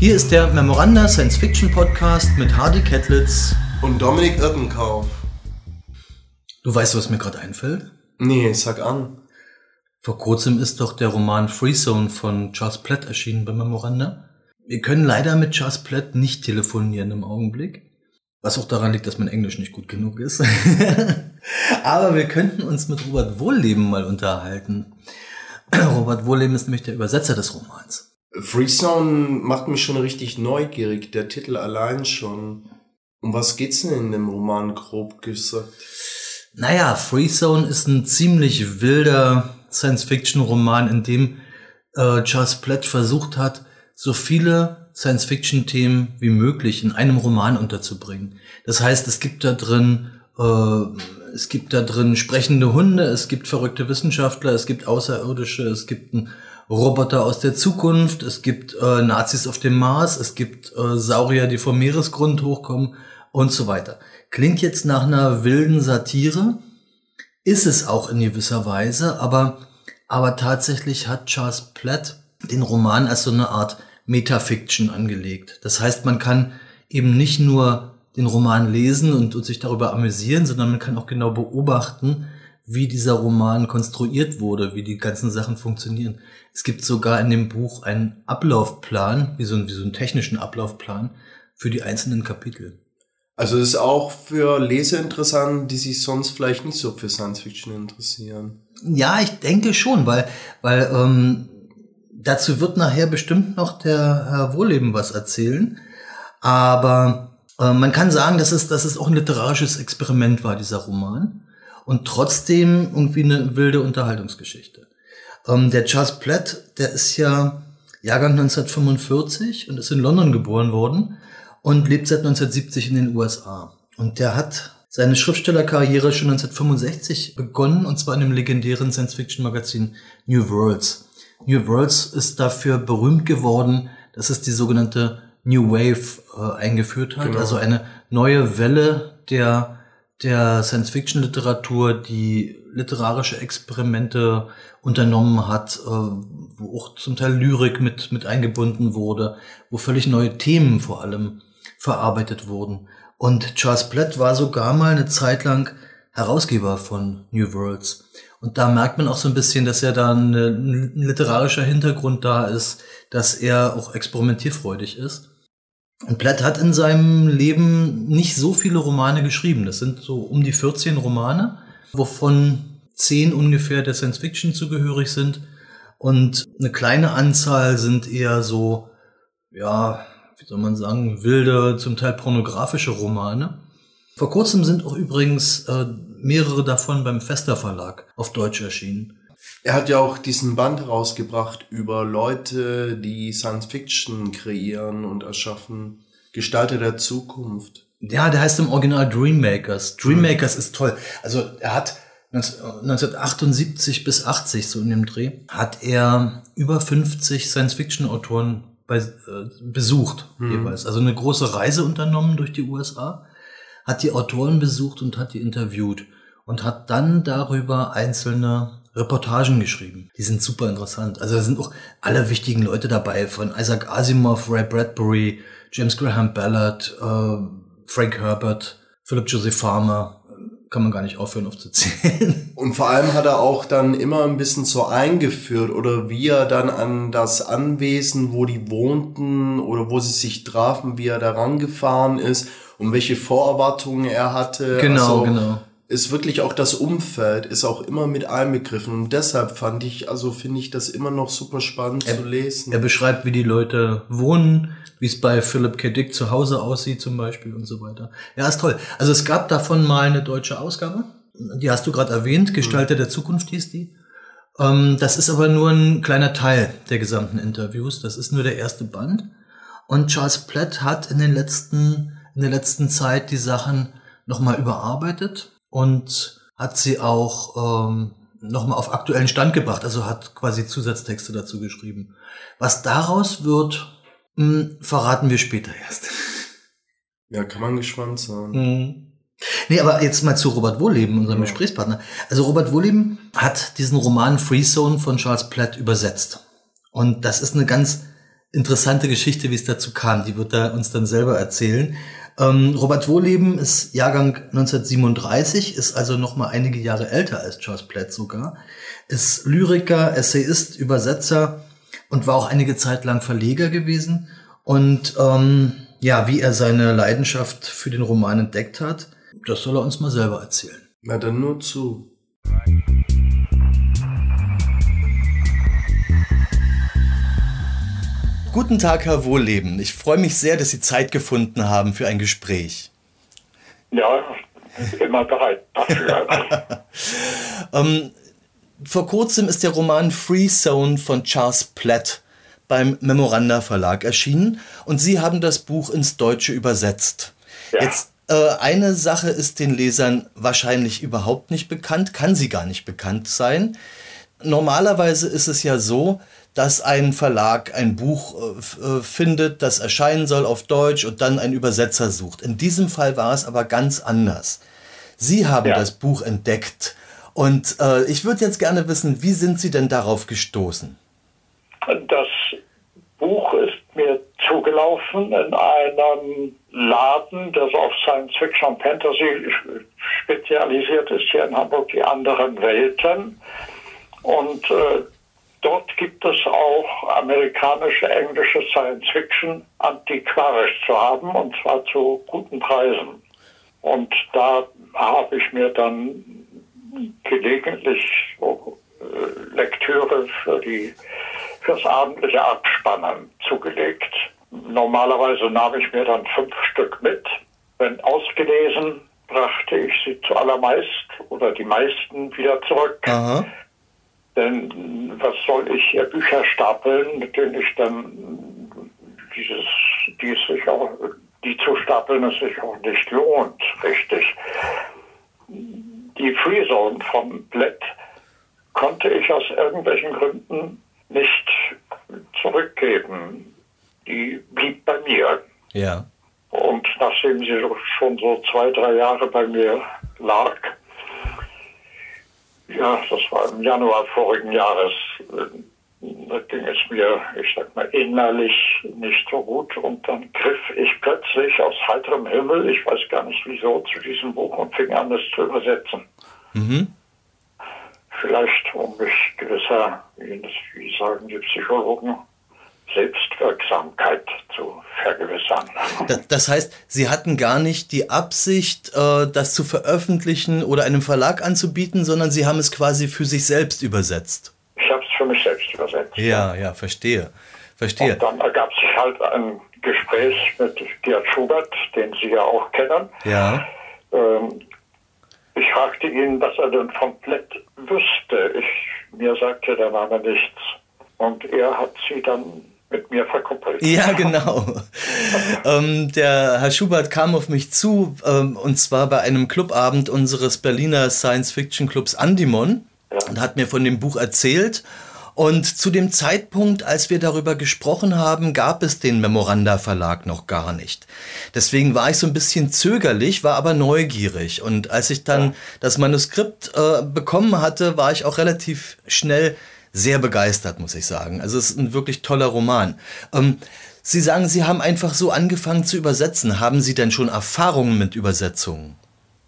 Hier ist der Memoranda Science Fiction Podcast mit Hardy Kettlitz und Dominik Irkenkauf. Du weißt, was mir gerade einfällt? Nee, sag an. Vor kurzem ist doch der Roman Freezone von Charles Platt erschienen bei Memoranda. Wir können leider mit Charles Platt nicht telefonieren im Augenblick. Was auch daran liegt, dass mein Englisch nicht gut genug ist. Aber wir könnten uns mit Robert Wohlleben mal unterhalten. Robert Wohlleben ist nämlich der Übersetzer des Romans. Freezone macht mich schon richtig neugierig, der Titel allein schon. Um was geht's denn in dem Roman grob gesagt? Naja, Freezone ist ein ziemlich wilder Science-Fiction-Roman, in dem äh, Charles Platt versucht hat, so viele Science-Fiction-Themen wie möglich in einem Roman unterzubringen. Das heißt, es gibt da drin äh, es gibt da drin sprechende Hunde, es gibt verrückte Wissenschaftler, es gibt Außerirdische, es gibt ein Roboter aus der Zukunft, es gibt äh, Nazis auf dem Mars, es gibt äh, Saurier, die vom Meeresgrund hochkommen und so weiter. Klingt jetzt nach einer wilden Satire, ist es auch in gewisser Weise, aber, aber tatsächlich hat Charles Platt den Roman als so eine Art Metafiction angelegt. Das heißt, man kann eben nicht nur den Roman lesen und, und sich darüber amüsieren, sondern man kann auch genau beobachten, wie dieser Roman konstruiert wurde, wie die ganzen Sachen funktionieren. Es gibt sogar in dem Buch einen Ablaufplan, wie so, ein, wie so einen technischen Ablaufplan für die einzelnen Kapitel. Also das ist auch für Leser interessant, die sich sonst vielleicht nicht so für Science Fiction interessieren. Ja, ich denke schon, weil, weil ähm, dazu wird nachher bestimmt noch der Herr Wohleben was erzählen. Aber äh, man kann sagen, dass es, dass es auch ein literarisches Experiment war, dieser Roman und trotzdem irgendwie eine wilde Unterhaltungsgeschichte. Ähm, der Charles Platt, der ist ja Jahrgang 1945 und ist in London geboren worden und lebt seit 1970 in den USA. Und der hat seine Schriftstellerkarriere schon 1965 begonnen und zwar in dem legendären Science-Fiction-Magazin New Worlds. New Worlds ist dafür berühmt geworden, dass es die sogenannte New Wave äh, eingeführt hat, genau. also eine neue Welle der der Science-Fiction-Literatur, die literarische Experimente unternommen hat, äh, wo auch zum Teil Lyrik mit, mit eingebunden wurde, wo völlig neue Themen vor allem verarbeitet wurden. Und Charles Platt war sogar mal eine Zeit lang Herausgeber von New Worlds. Und da merkt man auch so ein bisschen, dass er da ein literarischer Hintergrund da ist, dass er auch experimentierfreudig ist. Und Platt hat in seinem Leben nicht so viele Romane geschrieben. Das sind so um die 14 Romane, wovon 10 ungefähr der Science Fiction zugehörig sind. Und eine kleine Anzahl sind eher so, ja, wie soll man sagen, wilde, zum Teil pornografische Romane. Vor kurzem sind auch übrigens äh, mehrere davon beim Fester Verlag auf Deutsch erschienen. Er hat ja auch diesen Band rausgebracht über Leute, die Science Fiction kreieren und erschaffen. Gestalter der Zukunft. Ja, der heißt im Original Dreammakers. Dreammakers mhm. ist toll. Also er hat 1978 bis 80, so in dem Dreh, hat er über 50 Science-Fiction-Autoren äh, besucht mhm. jeweils. Also eine große Reise unternommen durch die USA, hat die Autoren besucht und hat die interviewt und hat dann darüber einzelne Reportagen geschrieben. Die sind super interessant. Also da sind auch alle wichtigen Leute dabei, von Isaac Asimov, Ray Bradbury, James Graham Ballard, äh, Frank Herbert, Philip Joseph Farmer. Kann man gar nicht aufhören aufzuzählen. Und vor allem hat er auch dann immer ein bisschen so eingeführt oder wie er dann an das Anwesen, wo die wohnten oder wo sie sich trafen, wie er da rangefahren ist und welche Vorerwartungen er hatte. Genau, also, genau ist wirklich auch das Umfeld, ist auch immer mit einbegriffen. Und deshalb fand ich, also finde ich das immer noch super spannend er, zu lesen. Er beschreibt, wie die Leute wohnen, wie es bei Philip K. Dick zu Hause aussieht zum Beispiel und so weiter. Ja, ist toll. Also es gab davon mal eine deutsche Ausgabe. Die hast du gerade erwähnt, Gestalter mhm. der Zukunft hieß die. Ähm, das ist aber nur ein kleiner Teil der gesamten Interviews. Das ist nur der erste Band. Und Charles Platt hat in den letzten, in der letzten Zeit die Sachen nochmal überarbeitet und hat sie auch ähm, nochmal auf aktuellen Stand gebracht, also hat quasi Zusatztexte dazu geschrieben. Was daraus wird, mh, hm, verraten wir später erst. Ja, kann man gespannt sein. Mhm. Nee, aber jetzt mal zu Robert Wohleben, unserem ja. Gesprächspartner. Also Robert Wohleben hat diesen Roman Freezone von Charles Platt übersetzt. Und das ist eine ganz interessante Geschichte, wie es dazu kam. Die wird er uns dann selber erzählen. Ähm, Robert Wohleben ist Jahrgang 1937, ist also noch mal einige Jahre älter als Charles Platt sogar. Ist Lyriker, Essayist, Übersetzer und war auch einige Zeit lang Verleger gewesen. Und ähm, ja, wie er seine Leidenschaft für den Roman entdeckt hat, das soll er uns mal selber erzählen. Na dann nur zu. Guten Tag, Herr Wohlleben. Ich freue mich sehr, dass Sie Zeit gefunden haben für ein Gespräch. Ja, immer bereit ähm, vor kurzem ist der Roman Free Zone von Charles Platt beim Memoranda Verlag erschienen und Sie haben das Buch ins Deutsche übersetzt. Ja. Jetzt äh, eine Sache ist den Lesern wahrscheinlich überhaupt nicht bekannt, kann sie gar nicht bekannt sein. Normalerweise ist es ja so, dass ein Verlag ein Buch äh, äh, findet, das erscheinen soll auf Deutsch und dann einen Übersetzer sucht. In diesem Fall war es aber ganz anders. Sie haben ja. das Buch entdeckt und äh, ich würde jetzt gerne wissen, wie sind Sie denn darauf gestoßen? Das Buch ist mir zugelaufen in einem Laden, der auf Science Fiction und Fantasy spezialisiert ist, hier in Hamburg, die anderen Welten. Und äh, Dort gibt es auch amerikanische, englische Science Fiction antiquarisch zu haben und zwar zu guten Preisen. Und da habe ich mir dann gelegentlich so, äh, Lektüre für die fürs abendliche Abspannen zugelegt. Normalerweise nahm ich mir dann fünf Stück mit. Wenn ausgelesen, brachte ich sie zuallermeist oder die meisten wieder zurück. Aha. Denn was soll ich hier Bücher stapeln, mit denen ich dann dieses, die sich auch, die zu stapeln, es sich auch nicht lohnt, richtig. Die Freezone von Blatt konnte ich aus irgendwelchen Gründen nicht zurückgeben. Die blieb bei mir. Ja. Und nachdem sie schon so zwei, drei Jahre bei mir lag, ja, das war im Januar vorigen Jahres. Da ging es mir, ich sag mal, innerlich nicht so gut. Und dann griff ich plötzlich aus heiterem Himmel, ich weiß gar nicht wieso, zu diesem Buch und fing an, es zu übersetzen. Mhm. Vielleicht, um mich gewisser, wie sagen die Psychologen, Selbstwirksamkeit zu vergewissern. Das heißt, Sie hatten gar nicht die Absicht, äh, das zu veröffentlichen oder einem Verlag anzubieten, sondern Sie haben es quasi für sich selbst übersetzt. Ich habe es für mich selbst übersetzt. Ja, ja, verstehe. Verstehe. Und dann ergab sich halt ein Gespräch mit Gerd Schubert, den Sie ja auch kennen. Ja. Ähm, ich fragte ihn, was er denn komplett wüsste. Ich, mir sagte der Name nichts. Und er hat sie dann mit mir verkuppelt. Ja, genau. ähm, der Herr Schubert kam auf mich zu, ähm, und zwar bei einem Clubabend unseres Berliner Science-Fiction-Clubs Andimon ja. und hat mir von dem Buch erzählt. Und zu dem Zeitpunkt, als wir darüber gesprochen haben, gab es den Memoranda Verlag noch gar nicht. Deswegen war ich so ein bisschen zögerlich, war aber neugierig. Und als ich dann ja. das Manuskript äh, bekommen hatte, war ich auch relativ schnell sehr begeistert, muss ich sagen. Also es ist ein wirklich toller Roman. Ähm, Sie sagen, Sie haben einfach so angefangen zu übersetzen. Haben Sie denn schon Erfahrungen mit Übersetzungen?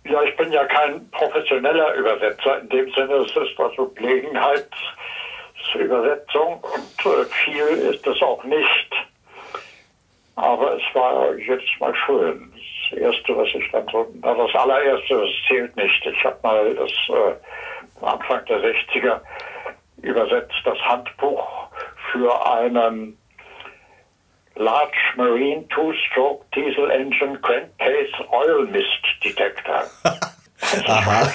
Ja, ich bin ja kein professioneller Übersetzer. In dem Sinne, es ist also Gelegenheitsübersetzung und äh, viel ist es auch nicht. Aber es war jetzt mal schön. Das erste, was ich dann so, das allererste, das zählt nicht. Ich habe mal das äh, Anfang der 60er übersetzt das Handbuch für einen Large Marine Two-Stroke Diesel Engine Crankcase Oil Mist Detector. Aha.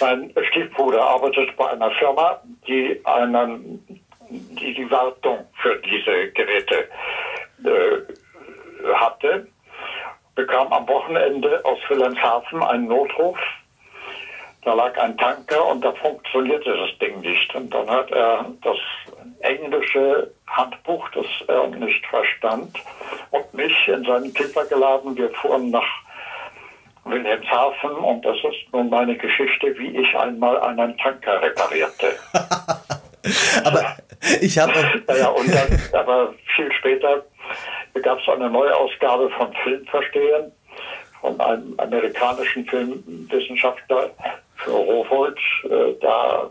mein Stiefbruder arbeitet bei einer Firma, die einen, die die Wartung für diese Geräte äh, hatte, bekam am Wochenende aus Wilhelmshaven einen Notruf da lag ein Tanker und da funktionierte das Ding nicht. Und dann hat er das englische Handbuch, das er nicht verstand, und mich in seinen Kipper geladen. Wir fuhren nach Wilhelmshaven und das ist nun meine Geschichte, wie ich einmal einen Tanker reparierte. Aber ich habe. Naja, und dann, aber viel später gab es eine Neuausgabe von Filmverstehen von einem amerikanischen Filmwissenschaftler für Rowold. Äh, da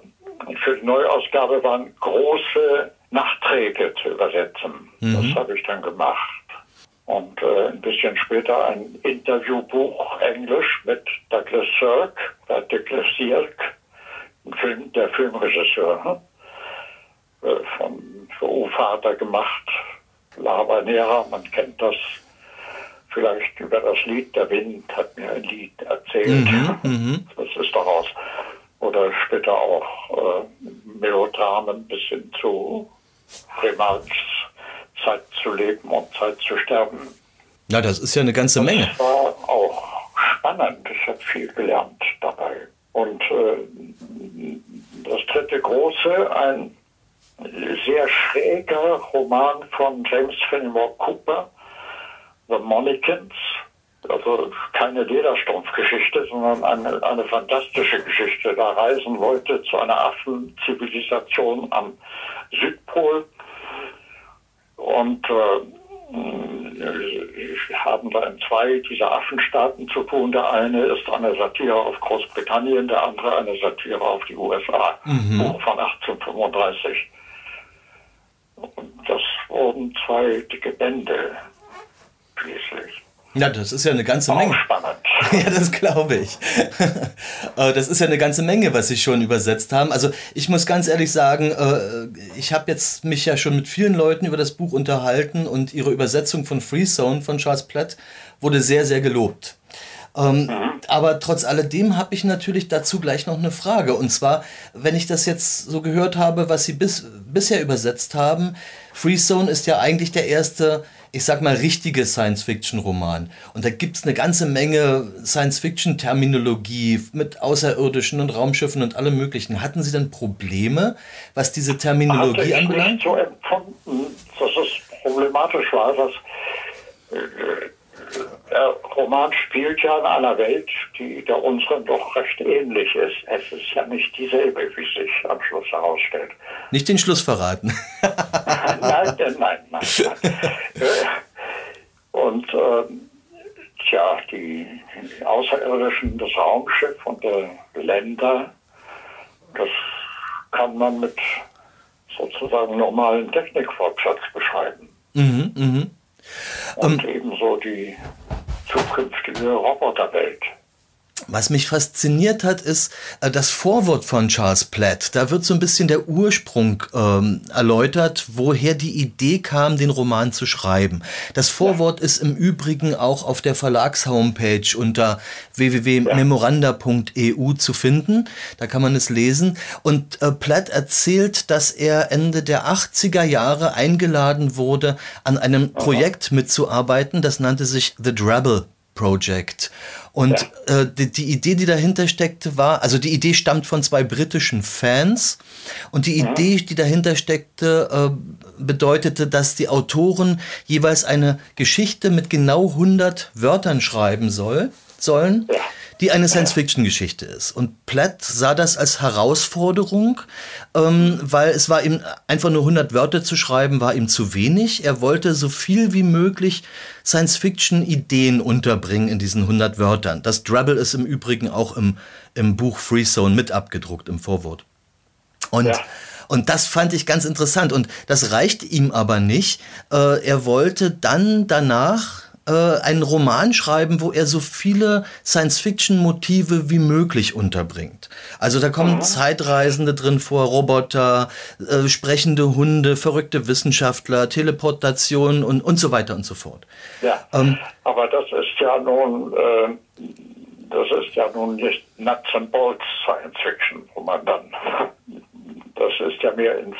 für die Neuausgabe waren große Nachträge zu übersetzen. Mhm. Das habe ich dann gemacht. Und äh, ein bisschen später ein Interviewbuch Englisch mit Douglas Sirk, äh, Douglas Sirk, Film, der Filmregisseur, äh, von für U-Vater gemacht. La Habanera, man kennt das vielleicht über das Lied. Der Wind hat mir ein Lied erzählt. Mhm, mhm. das ist daraus. Oder später auch äh, Melodramen bis hin zu Remarques Zeit zu leben und Zeit zu sterben. Ja, das ist ja eine ganze Menge. Das war auch spannend. Ich habe viel gelernt dabei. Und äh, das dritte große, ein sehr schräger Roman von James Fenimore Cooper, The Monikins. Also keine Lederstrumpfgeschichte, sondern eine, eine fantastische Geschichte. Da reisen Leute zu einer Affenzivilisation am Südpol und äh, haben da in zwei dieser Affenstaaten zu tun. Der eine ist eine Satire auf Großbritannien, der andere eine Satire auf die USA. Mhm. Buch von 1835. Und das wurden zwei dicke Bände schließlich. Ja, das ist ja eine ganze Menge. Ja, das glaube ich. Äh, das ist ja eine ganze Menge, was Sie schon übersetzt haben. Also ich muss ganz ehrlich sagen, äh, ich habe jetzt mich ja schon mit vielen Leuten über das Buch unterhalten und Ihre Übersetzung von Free Zone von Charles Platt wurde sehr, sehr gelobt. Ähm, mhm. Aber trotz alledem habe ich natürlich dazu gleich noch eine Frage. Und zwar, wenn ich das jetzt so gehört habe, was Sie bis, bisher übersetzt haben, Free Zone ist ja eigentlich der erste ich sag mal, richtige Science-Fiction-Roman. Und da gibt es eine ganze Menge Science-Fiction-Terminologie mit Außerirdischen und Raumschiffen und allem Möglichen. Hatten Sie denn Probleme, was diese Terminologie Hatte ich anbelangt? Nicht so empfunden, dass es problematisch war, dass äh, der Roman spielt ja in einer Welt, die der unseren doch recht ähnlich ist. Es ist ja nicht dieselbe, wie sich am Schluss herausstellt. Nicht den Schluss verraten. nein, nein, nein. nein. Und ähm, tja, die, die Außerirdischen, das Raumschiff und der Länder, das kann man mit sozusagen normalen Technikwortschatz beschreiben. Mhm, mhm. Und um, ebenso die zukünftige Roboterwelt. Was mich fasziniert hat, ist äh, das Vorwort von Charles Platt. Da wird so ein bisschen der Ursprung ähm, erläutert, woher die Idee kam, den Roman zu schreiben. Das Vorwort ja. ist im Übrigen auch auf der Verlagshomepage unter www.memoranda.eu zu finden. Da kann man es lesen. Und äh, Platt erzählt, dass er Ende der 80er Jahre eingeladen wurde, an einem Projekt mitzuarbeiten. Das nannte sich The Drabble Project. Und ja. äh, die, die, Idee, die dahinter steckte, war, also die Idee stammt von zwei britischen Fans und die ja. Idee, die dahinter steckte, äh, bedeutete, dass die Autoren jeweils eine Geschichte mit genau 100 Wörtern schreiben soll, sollen. Ja die eine Science-Fiction-Geschichte ist. Und Platt sah das als Herausforderung, ähm, weil es war ihm einfach nur 100 Wörter zu schreiben, war ihm zu wenig. Er wollte so viel wie möglich Science-Fiction-Ideen unterbringen in diesen 100 Wörtern. Das Drabble ist im Übrigen auch im, im Buch Free Zone mit abgedruckt, im Vorwort. Und ja. Und das fand ich ganz interessant. Und das reicht ihm aber nicht. Äh, er wollte dann danach einen Roman schreiben, wo er so viele Science-Fiction-Motive wie möglich unterbringt. Also da kommen mhm. Zeitreisende drin vor, Roboter, äh, sprechende Hunde, verrückte Wissenschaftler, Teleportation und, und so weiter und so fort. Ja, ähm, aber das ist ja nun, äh, das ist ja nun nicht Nuts and Bolts Science Fiction, wo man dann, das ist ja mehr ins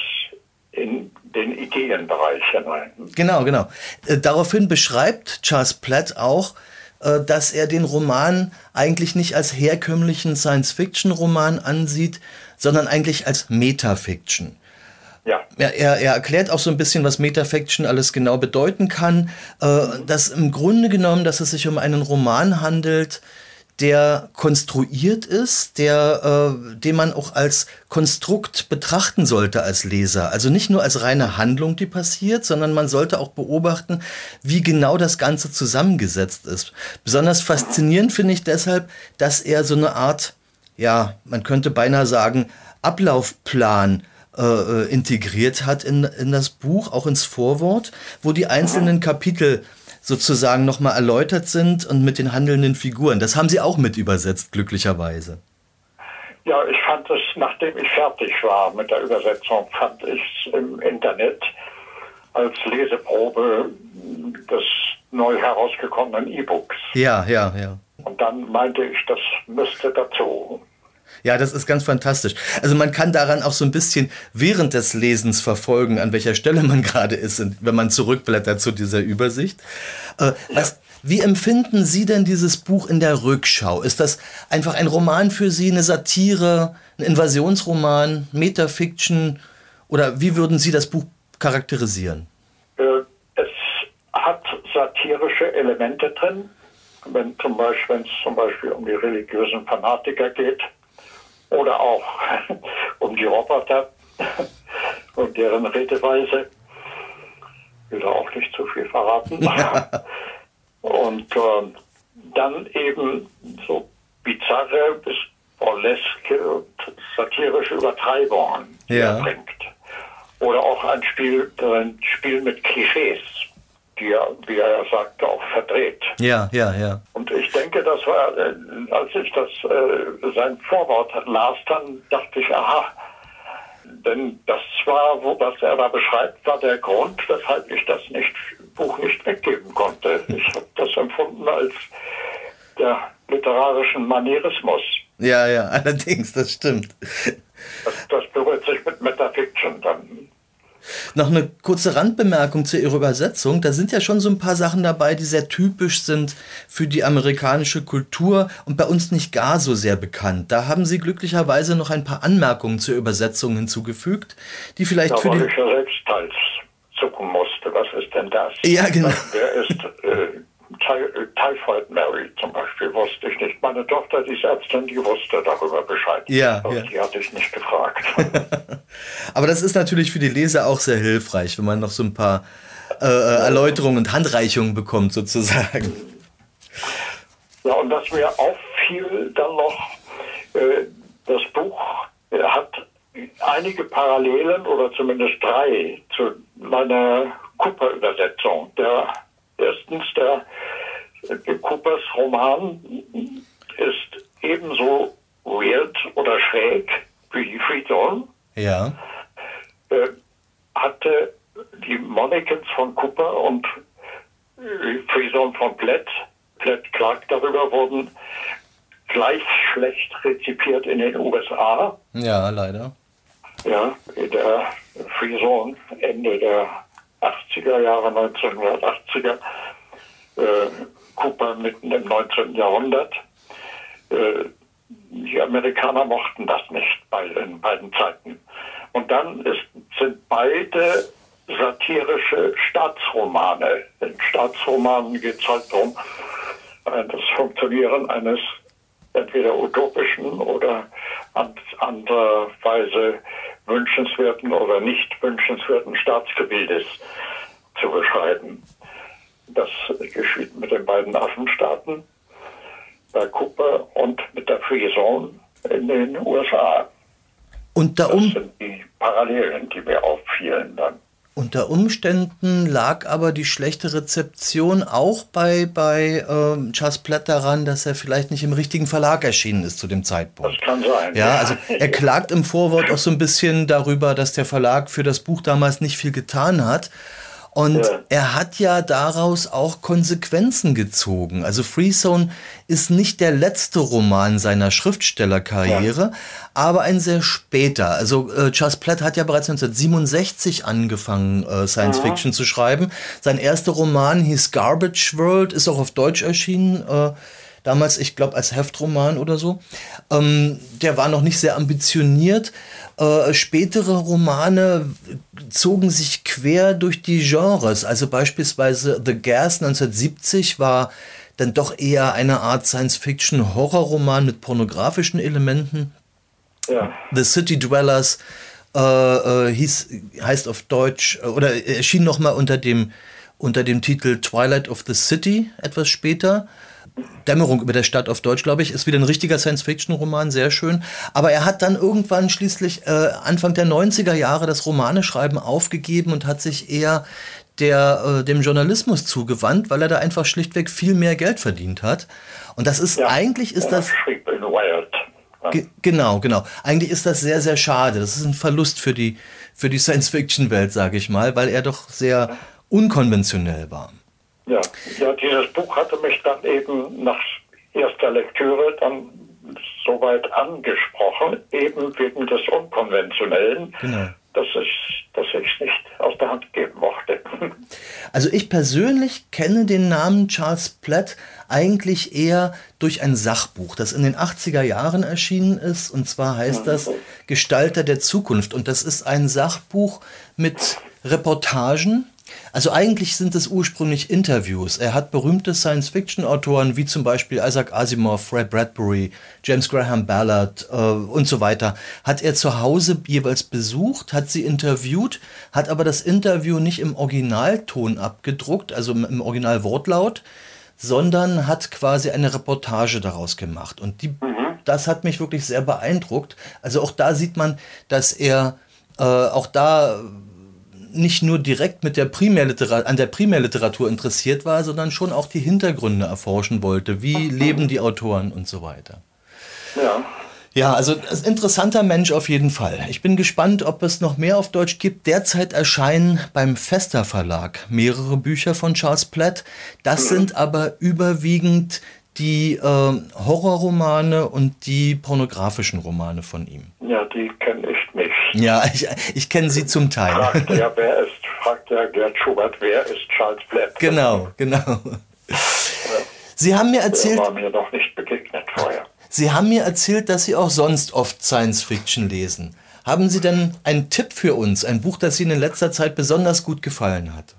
in den Ideenbereich hinein. Genau, genau. Äh, daraufhin beschreibt Charles Platt auch, äh, dass er den Roman eigentlich nicht als herkömmlichen Science-Fiction-Roman ansieht, sondern eigentlich als Metafiction. Ja. Er, er, er, erklärt auch so ein bisschen, was Metafiction alles genau bedeuten kann. Äh, dass im Grunde genommen, dass es sich um einen Roman handelt, der konstruiert ist, der, äh, den man auch als Konstrukt betrachten sollte als Leser. Also nicht nur als reine Handlung, die passiert, sondern man sollte auch beobachten, wie genau das Ganze zusammengesetzt ist. Besonders faszinierend finde ich deshalb, dass er so eine Art, ja, man könnte beinahe sagen, Ablaufplan äh, äh integriert hat in, in das Buch, auch ins Vorwort, wo die einzelnen Kapitel sozusagen nochmal erläutert sind und mit den handelnden Figuren. Das haben Sie auch mit übersetzt, glücklicherweise. Ja, ich fand es, nachdem ich fertig war mit der Übersetzung, fand ich es im Internet als Leseprobe des neu herausgekommenen E-Books. Ja, ja, ja. Und dann meinte ich, das müsste dazu. Ja, das ist ganz fantastisch. Also man kann daran auch so ein bisschen während des Lesens verfolgen, an welcher Stelle man gerade ist, wenn man zurückblättert zu dieser Übersicht. Äh, was, wie empfinden Sie denn dieses Buch in der Rückschau? Ist das einfach ein Roman für Sie, eine Satire, ein Invasionsroman, Metafiction? Oder wie würden Sie das Buch charakterisieren? Äh, es hat satirische Elemente drin, wenn zum Beispiel, wenn es zum Beispiel um die religiösen Fanatiker geht oder auch um die Roboter und deren Redeweise. Ich will auch nicht zu viel verraten. und äh, dann eben so bizarre bis burleske und satirische Übertreibungen, ja. bringt. Oder auch ein Spiel, ein Spiel mit Klischees die er, wie er ja sagte, auch verdreht. Ja, ja, ja. Und ich denke, das war, äh, als ich das äh, sein Vorwort las, dann dachte ich, aha, denn das war, wo was er da beschreibt, war der Grund, weshalb ich das nicht, Buch nicht weggeben konnte. Ich habe das empfunden als der literarischen Manierismus. Ja, ja, allerdings, das stimmt. Das, das berührt sich mit Metafiction dann noch eine kurze Randbemerkung zu Ihrer Übersetzung. Da sind ja schon so ein paar Sachen dabei, die sehr typisch sind für die amerikanische Kultur und bei uns nicht gar so sehr bekannt. Da haben Sie glücklicherweise noch ein paar Anmerkungen zur Übersetzung hinzugefügt, die vielleicht da für die... Ich ja selbst teils zucken musste. Was ist denn das? Ja, genau. Wer ist äh, Typhoid Mary zum Beispiel wusste ich nicht. Meine Tochter, die ist Ärztin, die wusste darüber Bescheid. Ja, ja. die hatte ich nicht gefragt. Aber das ist natürlich für die Leser auch sehr hilfreich, wenn man noch so ein paar äh, äh, Erläuterungen und Handreichungen bekommt, sozusagen. Ja, und was mir auffiel dann noch, äh, das Buch hat einige Parallelen oder zumindest drei zu meiner Cooper-Übersetzung. Der Erstens, der Coopers Roman ist ebenso weird oder schräg wie Freedom. Ja. Äh, hatte die Monikins von Cooper und Freeson von Platt, Platt Clark darüber wurden gleich schlecht rezipiert in den USA. Ja, leider. Ja, der Freeson Ende der 80er Jahre, 1980er, äh, Cooper mitten im 19. Jahrhundert. Äh, die Amerikaner mochten das nicht bei, in beiden Zeiten. Und dann ist, sind beide satirische Staatsromane. In Staatsromanen geht es halt darum, das Funktionieren eines entweder utopischen oder andererweise wünschenswerten oder nicht wünschenswerten Staatsgebildes zu beschreiben. Das geschieht mit den beiden Affenstaaten, bei Cooper und mit der Frison in den USA. Unter um das sind die Parallelen, die mir auffielen dann. Unter Umständen lag aber die schlechte Rezeption auch bei, bei äh, Charles Platt daran, dass er vielleicht nicht im richtigen Verlag erschienen ist zu dem Zeitpunkt. Das kann sein. Ja, also er klagt im Vorwort auch so ein bisschen darüber, dass der Verlag für das Buch damals nicht viel getan hat. Und ja. er hat ja daraus auch Konsequenzen gezogen. Also Freezone ist nicht der letzte Roman seiner Schriftstellerkarriere, ja. aber ein sehr später. Also äh, Charles Platt hat ja bereits 1967 angefangen, äh, Science ja. Fiction zu schreiben. Sein erster Roman hieß Garbage World, ist auch auf Deutsch erschienen. Äh, damals, ich glaube, als Heftroman oder so. Ähm, der war noch nicht sehr ambitioniert. Äh, spätere Romane zogen sich quer durch die Genres. Also beispielsweise The Gas 1970 war dann doch eher eine Art Science-Fiction-Horrorroman mit pornografischen Elementen. Ja. The City Dwellers äh, äh, hieß, heißt auf Deutsch oder erschien nochmal unter dem, unter dem Titel Twilight of the City etwas später. Dämmerung über der Stadt auf Deutsch, glaube ich, ist wieder ein richtiger Science-Fiction-Roman, sehr schön. Aber er hat dann irgendwann schließlich äh, Anfang der 90er Jahre das Romaneschreiben aufgegeben und hat sich eher der, äh, dem Journalismus zugewandt, weil er da einfach schlichtweg viel mehr Geld verdient hat. Und das ist, ja, eigentlich ist das... genau, genau. Eigentlich ist das sehr, sehr schade. Das ist ein Verlust für die, für die Science-Fiction-Welt, sage ich mal, weil er doch sehr unkonventionell war. Ja, ja, dieses Buch hatte mich dann eben nach erster Lektüre dann soweit angesprochen, eben wegen des Unkonventionellen, genau. dass ich dass ich es nicht aus der Hand geben mochte. Also ich persönlich kenne den Namen Charles Platt eigentlich eher durch ein Sachbuch, das in den 80er Jahren erschienen ist. Und zwar heißt das Gestalter der Zukunft. Und das ist ein Sachbuch mit Reportagen also eigentlich sind es ursprünglich Interviews. Er hat berühmte Science-Fiction-Autoren wie zum Beispiel Isaac Asimov, Fred Bradbury, James Graham Ballard äh, und so weiter, hat er zu Hause jeweils besucht, hat sie interviewt, hat aber das Interview nicht im Originalton abgedruckt, also im Originalwortlaut, sondern hat quasi eine Reportage daraus gemacht. Und die, mhm. das hat mich wirklich sehr beeindruckt. Also auch da sieht man, dass er äh, auch da nicht nur direkt mit der Primärliteratur, an der Primärliteratur interessiert war, sondern schon auch die Hintergründe erforschen wollte. Wie leben die Autoren und so weiter. Ja. Ja, also ein interessanter Mensch auf jeden Fall. Ich bin gespannt, ob es noch mehr auf Deutsch gibt. Derzeit erscheinen beim Fester Verlag mehrere Bücher von Charles Platt. Das mhm. sind aber überwiegend die äh, Horrorromane und die pornografischen Romane von ihm. Ja, die kenne ich nicht. Ja, ich, ich kenne sie zum Teil. Fragt ja, wer ist, fragt ja Gerd Schubert, wer ist Charles Platt? Genau, genau. Sie haben mir erzählt. Der war mir noch nicht begegnet vorher. Sie haben mir erzählt, dass Sie auch sonst oft Science Fiction lesen. Haben Sie denn einen Tipp für uns, ein Buch, das Ihnen in letzter Zeit besonders gut gefallen hat?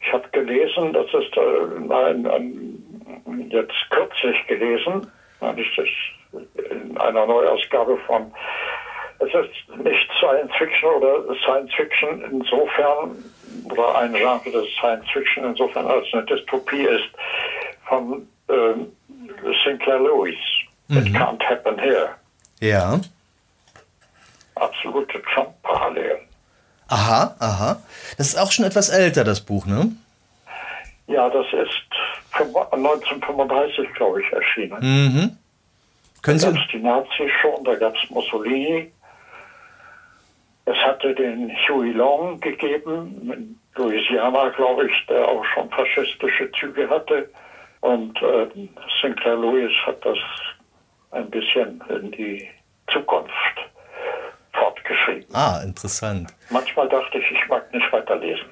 Ich habe gelesen, das ist äh, ein, ein, jetzt kürzlich gelesen, habe ich das in einer Neuausgabe von es ist nicht Science Fiction oder Science Fiction insofern, oder ein Genre des Science Fiction insofern als eine Dystopie ist, von äh, Sinclair Lewis. Mhm. It can't happen here. Ja. Absolute Trump-Parallelen. Aha, aha. Das ist auch schon etwas älter, das Buch, ne? Ja, das ist 1935, glaube ich, erschienen. Mhm. Können da gab es die Nazis schon, da gab es Mussolini, es hatte den Huey Long gegeben, Louisiana, glaube ich, der auch schon faschistische Züge hatte. Und äh, Sinclair Lewis hat das ein bisschen in die Zukunft fortgeschrieben. Ah, interessant. Manchmal dachte ich, ich mag nicht weiterlesen.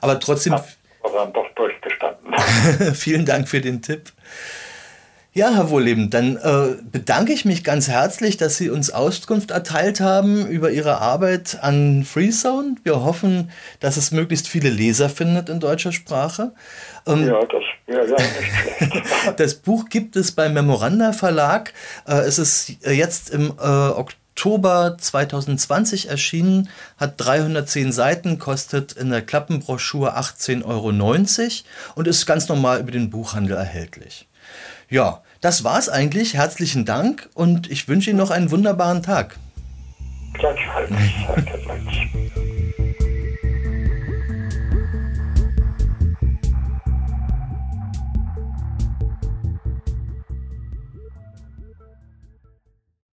Aber trotzdem. Hab aber dann doch durchgestanden. Vielen Dank für den Tipp. Ja, Herr Wohleben, dann äh, bedanke ich mich ganz herzlich, dass Sie uns Auskunft erteilt haben über Ihre Arbeit an Freezone. Wir hoffen, dass es möglichst viele Leser findet in deutscher Sprache. Ähm, ja, das wäre ja nicht schlecht. das Buch gibt es beim Memoranda Verlag. Äh, es ist jetzt im äh, Oktober 2020 erschienen, hat 310 Seiten, kostet in der Klappenbroschur 18,90 Euro und ist ganz normal über den Buchhandel erhältlich. Ja, das war's eigentlich. Herzlichen Dank und ich wünsche Ihnen noch einen wunderbaren Tag. Gleichfalls.